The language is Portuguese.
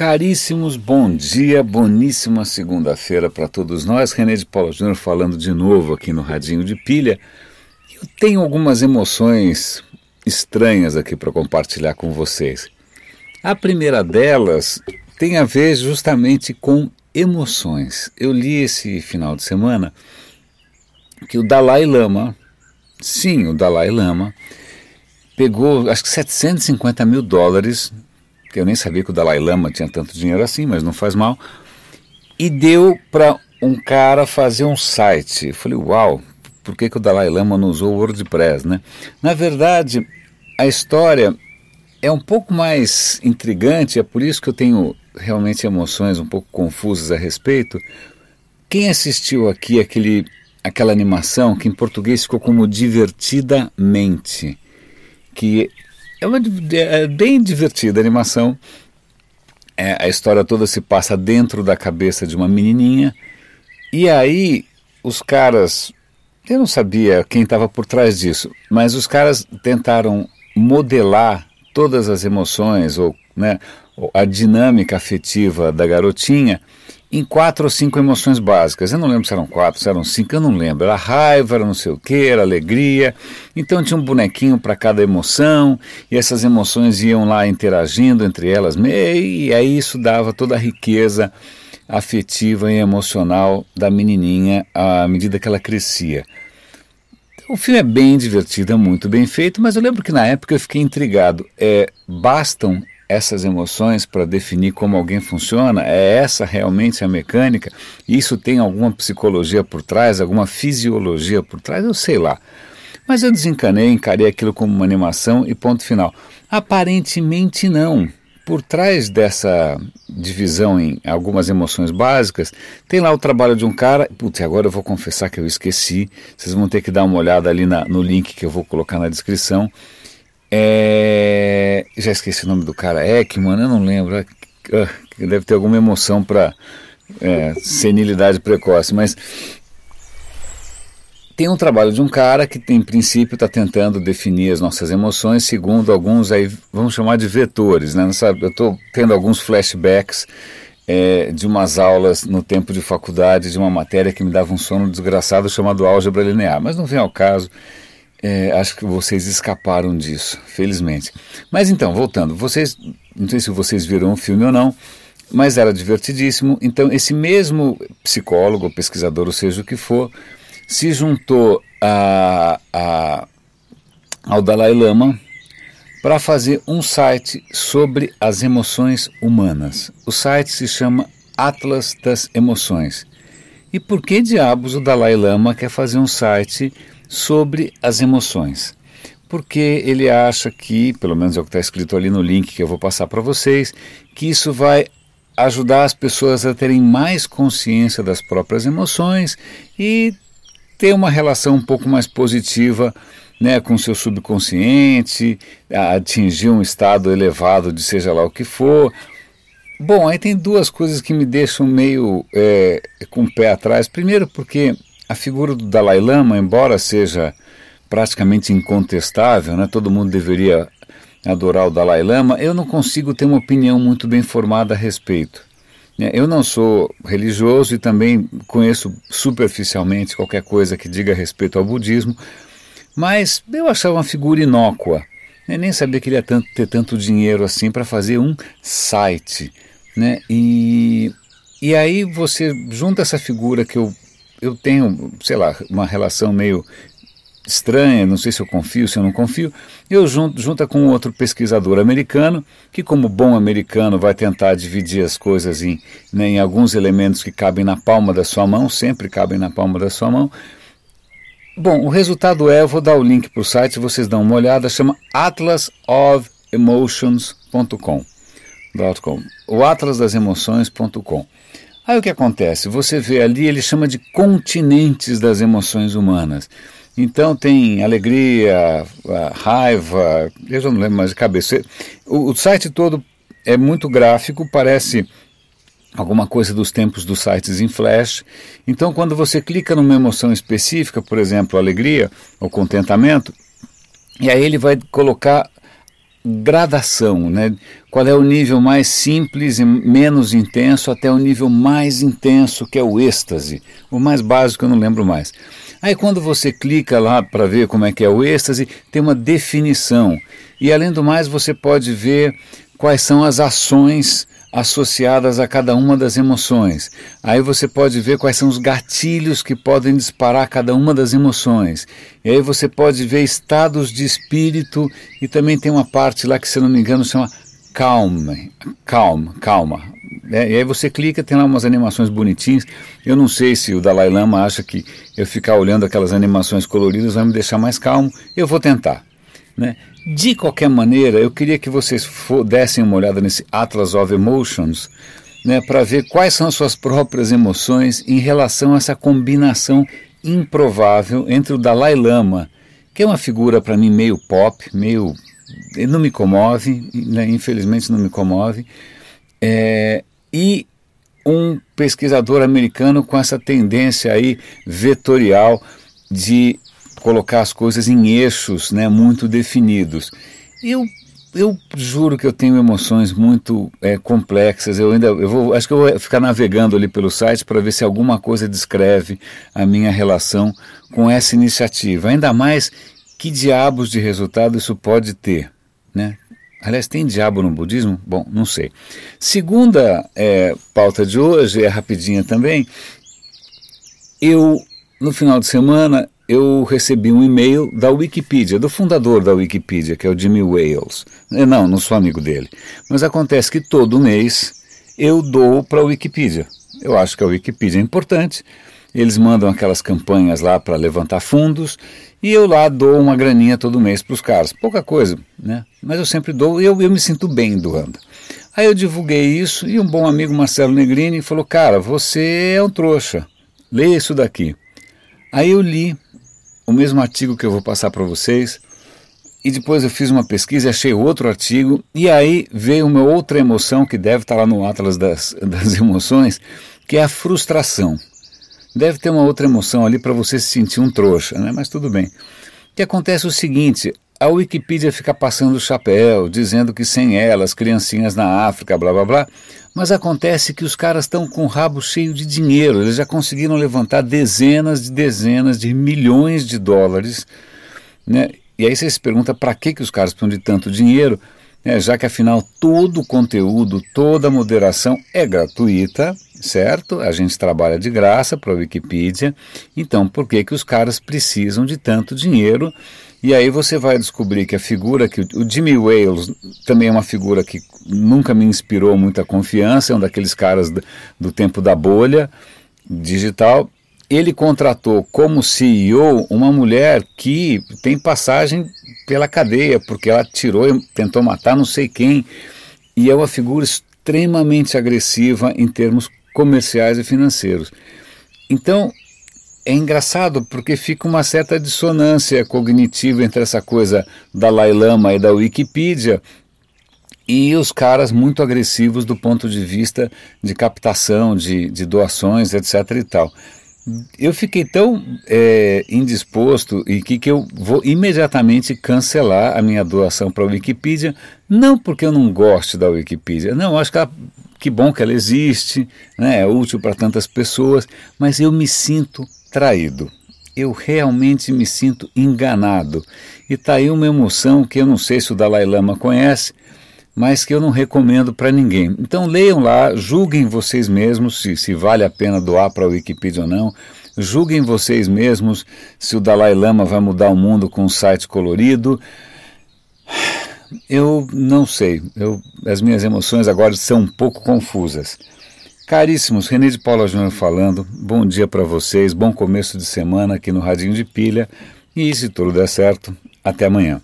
caríssimos, bom dia, boníssima segunda-feira para todos nós. René de Paula Júnior falando de novo aqui no Radinho de Pilha. Eu tenho algumas emoções estranhas aqui para compartilhar com vocês. A primeira delas tem a ver justamente com emoções. Eu li esse final de semana que o Dalai Lama, sim, o Dalai Lama, pegou acho que 750 mil dólares eu nem sabia que o Dalai Lama tinha tanto dinheiro assim, mas não faz mal, e deu para um cara fazer um site. Eu falei, uau, por que, que o Dalai Lama não usou o WordPress, né? Na verdade, a história é um pouco mais intrigante, é por isso que eu tenho realmente emoções um pouco confusas a respeito. Quem assistiu aqui aquele, aquela animação que em português ficou como Divertidamente, que é uma é bem divertida a animação. É, a história toda se passa dentro da cabeça de uma menininha. E aí os caras, eu não sabia quem estava por trás disso, mas os caras tentaram modelar todas as emoções ou né, a dinâmica afetiva da garotinha em quatro ou cinco emoções básicas. Eu não lembro se eram quatro, se eram cinco, eu não lembro. Era raiva, era não sei o que, era alegria. Então tinha um bonequinho para cada emoção, e essas emoções iam lá interagindo entre elas, e aí isso dava toda a riqueza afetiva e emocional da menininha à medida que ela crescia. O filme é bem divertido, é muito bem feito, mas eu lembro que na época eu fiquei intrigado. É, bastam essas emoções para definir como alguém funciona? É essa realmente a mecânica? Isso tem alguma psicologia por trás, alguma fisiologia por trás? Eu sei lá. Mas eu desencanei, encarei aquilo como uma animação e ponto final. Aparentemente não. Por trás dessa divisão em algumas emoções básicas, tem lá o trabalho de um cara. Putz, agora eu vou confessar que eu esqueci. Vocês vão ter que dar uma olhada ali na, no link que eu vou colocar na descrição é, já esqueci o nome do cara, Ekman, eu não lembro. Ah, deve ter alguma emoção para é, senilidade precoce, mas tem um trabalho de um cara que, em princípio, está tentando definir as nossas emoções segundo alguns, aí vamos chamar de vetores. Né? Eu estou tendo alguns flashbacks é, de umas aulas no tempo de faculdade de uma matéria que me dava um sono desgraçado chamado álgebra linear, mas não vem ao caso. É, acho que vocês escaparam disso, felizmente. Mas então, voltando, vocês, não sei se vocês viram o filme ou não, mas era divertidíssimo. Então, esse mesmo psicólogo, pesquisador, ou seja o que for, se juntou a, a, ao Dalai Lama para fazer um site sobre as emoções humanas. O site se chama Atlas das Emoções. E por que diabos o Dalai Lama quer fazer um site sobre as emoções. Porque ele acha que, pelo menos é o que está escrito ali no link que eu vou passar para vocês, que isso vai ajudar as pessoas a terem mais consciência das próprias emoções e ter uma relação um pouco mais positiva né, com seu subconsciente, atingir um estado elevado de seja lá o que for. Bom, aí tem duas coisas que me deixam meio é, com o pé atrás. Primeiro, porque a figura do Dalai Lama, embora seja praticamente incontestável, né, todo mundo deveria adorar o Dalai Lama, eu não consigo ter uma opinião muito bem formada a respeito. Né. Eu não sou religioso e também conheço superficialmente qualquer coisa que diga respeito ao budismo, mas eu achava uma figura inócua. Eu nem sabia que ele ia tanto, ter tanto dinheiro assim para fazer um site. Né? E, e aí você junta essa figura que eu eu tenho, sei lá, uma relação meio estranha, não sei se eu confio, se eu não confio, eu junto, junta com outro pesquisador americano, que como bom americano vai tentar dividir as coisas em, né, em alguns elementos que cabem na palma da sua mão, sempre cabem na palma da sua mão. Bom, o resultado é, eu vou dar o link para o site, vocês dão uma olhada, chama atlasofemotions.com. O atlas das emoções.com. Aí o que acontece? Você vê ali, ele chama de continentes das emoções humanas. Então tem alegria, raiva, eu já não lembro mais de cabeça. O, o site todo é muito gráfico, parece alguma coisa dos tempos dos sites em flash. Então, quando você clica numa emoção específica, por exemplo, alegria ou contentamento, e aí ele vai colocar gradação, né? Qual é o nível mais simples e menos intenso até o nível mais intenso, que é o êxtase. O mais básico eu não lembro mais. Aí quando você clica lá para ver como é que é o êxtase, tem uma definição. E além do mais, você pode ver quais são as ações associadas a cada uma das emoções. Aí você pode ver quais são os gatilhos que podem disparar cada uma das emoções. E aí você pode ver estados de espírito e também tem uma parte lá que, se não me engano, chama calma, calma, calma. É, e aí você clica, tem lá umas animações bonitinhas. Eu não sei se o Dalai Lama acha que eu ficar olhando aquelas animações coloridas vai me deixar mais calmo. Eu vou tentar. Né? De qualquer maneira, eu queria que vocês dessem uma olhada nesse Atlas of Emotions, né, para ver quais são as suas próprias emoções em relação a essa combinação improvável entre o Dalai Lama, que é uma figura para mim meio pop, meio. Não me comove, né, infelizmente não me comove, é, e um pesquisador americano com essa tendência aí vetorial de colocar as coisas em eixos né, muito definidos. Eu, eu juro que eu tenho emoções muito é, complexas. Eu ainda eu vou, acho que eu vou ficar navegando ali pelo site para ver se alguma coisa descreve a minha relação com essa iniciativa. Ainda mais que diabos de resultado isso pode ter, né? Aliás, tem diabo no budismo? Bom, não sei. Segunda é, pauta de hoje, é rapidinha também. Eu, no final de semana, eu recebi um e-mail da Wikipedia, do fundador da Wikipedia, que é o Jimmy Wales. Eh, não, não sou amigo dele. Mas acontece que todo mês eu dou para a Wikipedia. Eu acho que a Wikipedia é importante. Eles mandam aquelas campanhas lá para levantar fundos e eu lá dou uma graninha todo mês para os caras. Pouca coisa, né? Mas eu sempre dou e eu, eu me sinto bem doando. Aí eu divulguei isso e um bom amigo, Marcelo Negrini, falou: Cara, você é um trouxa. Lê isso daqui. Aí eu li o mesmo artigo que eu vou passar para vocês. E depois eu fiz uma pesquisa e achei outro artigo. E aí veio uma outra emoção que deve estar lá no Atlas das, das Emoções, que é a frustração. Deve ter uma outra emoção ali para você se sentir um trouxa, né? mas tudo bem. O que acontece é o seguinte: a Wikipedia fica passando o chapéu, dizendo que sem ela, as criancinhas na África, blá blá blá. Mas acontece que os caras estão com o rabo cheio de dinheiro, eles já conseguiram levantar dezenas de dezenas de milhões de dólares. Né? E aí você se pergunta para que, que os caras precisam de tanto dinheiro, né? já que afinal todo o conteúdo, toda a moderação é gratuita, certo? A gente trabalha de graça para a Wikipedia, então por que, que os caras precisam de tanto dinheiro? E aí você vai descobrir que a figura que o Jimmy Wales também é uma figura que nunca me inspirou muita confiança, é um daqueles caras do, tempo da bolha digital. Ele contratou como CEO uma mulher que tem passagem pela cadeia, porque ela tirou e tentou matar não sei quem, e é uma figura extremamente agressiva em termos comerciais e financeiros. Então, é engraçado porque fica uma certa dissonância cognitiva entre essa coisa da Dalai Lama e da Wikipedia e os caras muito agressivos do ponto de vista de captação, de, de doações, etc. e tal. Eu fiquei tão é, indisposto e que, que eu vou imediatamente cancelar a minha doação para a Wikipedia, não porque eu não goste da Wikipedia, não, acho que ela, que bom que ela existe, né, é útil para tantas pessoas, mas eu me sinto traído. Eu realmente me sinto enganado. E está aí uma emoção que eu não sei se o Dalai Lama conhece, mas que eu não recomendo para ninguém. Então leiam lá, julguem vocês mesmos se, se vale a pena doar para a Wikipedia ou não. Julguem vocês mesmos se o Dalai Lama vai mudar o mundo com um site colorido. Eu não sei. Eu, as minhas emoções agora são um pouco confusas. Caríssimos, René de Paula Júnior falando, bom dia para vocês, bom começo de semana aqui no Radinho de Pilha e se tudo der certo, até amanhã.